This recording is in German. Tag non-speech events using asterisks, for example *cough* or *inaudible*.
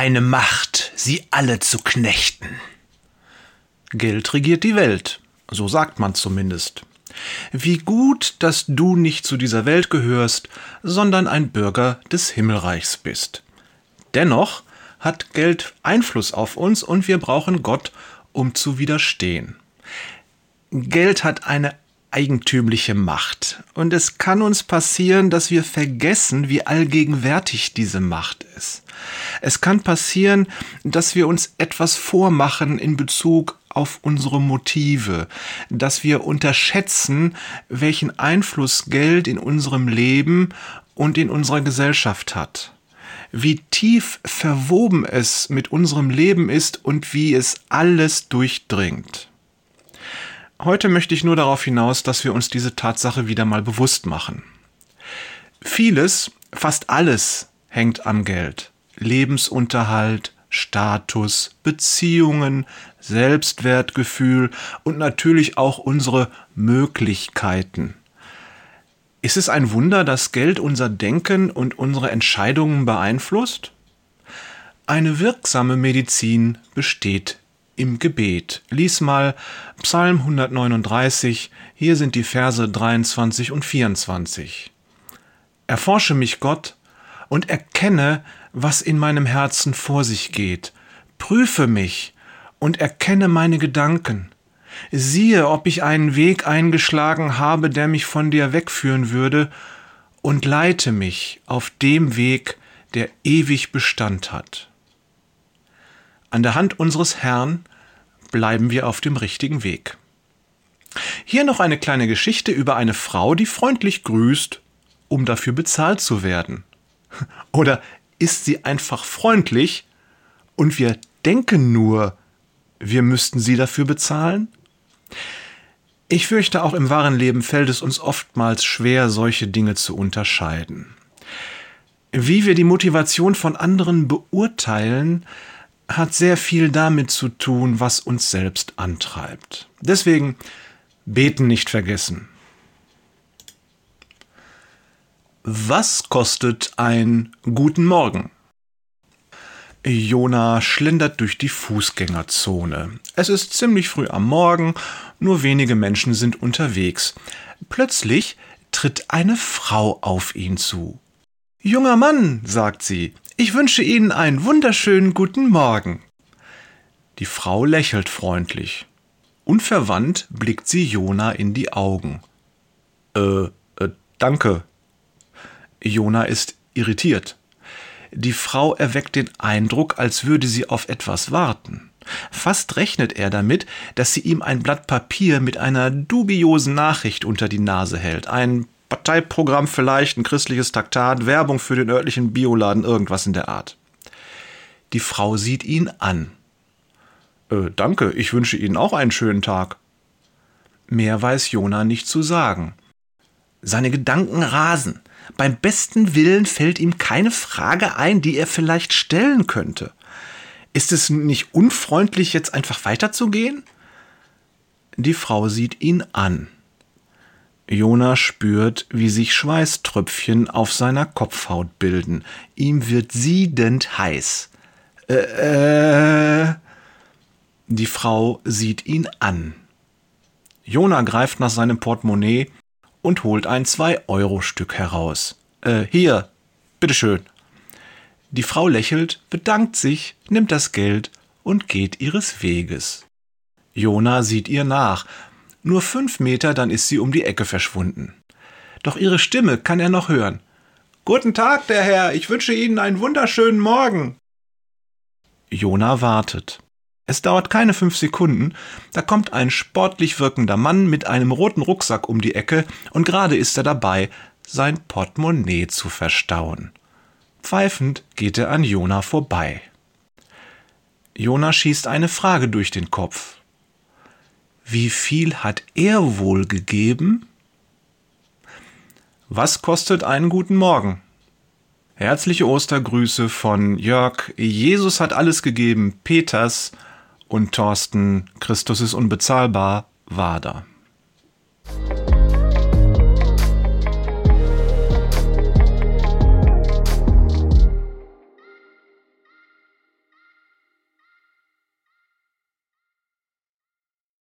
eine Macht, sie alle zu knechten. Geld regiert die Welt, so sagt man zumindest. Wie gut, dass du nicht zu dieser Welt gehörst, sondern ein Bürger des Himmelreichs bist. Dennoch hat Geld Einfluss auf uns und wir brauchen Gott, um zu widerstehen. Geld hat eine eigentümliche Macht. Und es kann uns passieren, dass wir vergessen, wie allgegenwärtig diese Macht ist. Es kann passieren, dass wir uns etwas vormachen in Bezug auf unsere Motive, dass wir unterschätzen, welchen Einfluss Geld in unserem Leben und in unserer Gesellschaft hat. Wie tief verwoben es mit unserem Leben ist und wie es alles durchdringt. Heute möchte ich nur darauf hinaus, dass wir uns diese Tatsache wieder mal bewusst machen. Vieles, fast alles hängt am Geld. Lebensunterhalt, Status, Beziehungen, Selbstwertgefühl und natürlich auch unsere Möglichkeiten. Ist es ein Wunder, dass Geld unser Denken und unsere Entscheidungen beeinflusst? Eine wirksame Medizin besteht im Gebet. Lies mal Psalm 139, hier sind die Verse 23 und 24. Erforsche mich, Gott, und erkenne, was in meinem Herzen vor sich geht. Prüfe mich und erkenne meine Gedanken. Siehe, ob ich einen Weg eingeschlagen habe, der mich von dir wegführen würde, und leite mich auf dem Weg, der ewig Bestand hat. An der Hand unseres Herrn bleiben wir auf dem richtigen Weg. Hier noch eine kleine Geschichte über eine Frau, die freundlich grüßt, um dafür bezahlt zu werden. *laughs* Oder ist sie einfach freundlich und wir denken nur, wir müssten sie dafür bezahlen? Ich fürchte, auch im wahren Leben fällt es uns oftmals schwer, solche Dinge zu unterscheiden. Wie wir die Motivation von anderen beurteilen, hat sehr viel damit zu tun, was uns selbst antreibt. Deswegen beten nicht vergessen. Was kostet ein Guten Morgen? Jona schlendert durch die Fußgängerzone. Es ist ziemlich früh am Morgen, nur wenige Menschen sind unterwegs. Plötzlich tritt eine Frau auf ihn zu. Junger Mann, sagt sie, ich wünsche Ihnen einen wunderschönen guten Morgen. Die Frau lächelt freundlich. Unverwandt blickt sie Jona in die Augen. Äh, äh, danke. Jona ist irritiert. Die Frau erweckt den Eindruck, als würde sie auf etwas warten. Fast rechnet er damit, dass sie ihm ein Blatt Papier mit einer dubiosen Nachricht unter die Nase hält, ein Parteiprogramm vielleicht, ein christliches Taktat, Werbung für den örtlichen Bioladen, irgendwas in der Art. Die Frau sieht ihn an. Äh, danke, ich wünsche Ihnen auch einen schönen Tag. Mehr weiß Jona nicht zu sagen. Seine Gedanken rasen. Beim besten Willen fällt ihm keine Frage ein, die er vielleicht stellen könnte. Ist es nicht unfreundlich, jetzt einfach weiterzugehen? Die Frau sieht ihn an. Jona spürt, wie sich Schweißtröpfchen auf seiner Kopfhaut bilden. Ihm wird siedend heiß. Äh, äh. Die Frau sieht ihn an. Jona greift nach seinem Portemonnaie und holt ein Zwei-Euro-Stück heraus. Äh, hier, bitteschön. Die Frau lächelt, bedankt sich, nimmt das Geld und geht ihres Weges. Jona sieht ihr nach, nur fünf Meter, dann ist sie um die Ecke verschwunden. Doch ihre Stimme kann er noch hören. Guten Tag, der Herr, ich wünsche Ihnen einen wunderschönen Morgen. Jona wartet. Es dauert keine fünf Sekunden, da kommt ein sportlich wirkender Mann mit einem roten Rucksack um die Ecke und gerade ist er dabei, sein Portemonnaie zu verstauen. Pfeifend geht er an Jona vorbei. Jona schießt eine Frage durch den Kopf. Wie viel hat er wohl gegeben? Was kostet einen guten Morgen? Herzliche Ostergrüße von Jörg. Jesus hat alles gegeben. Peters und Thorsten. Christus ist unbezahlbar. Wader.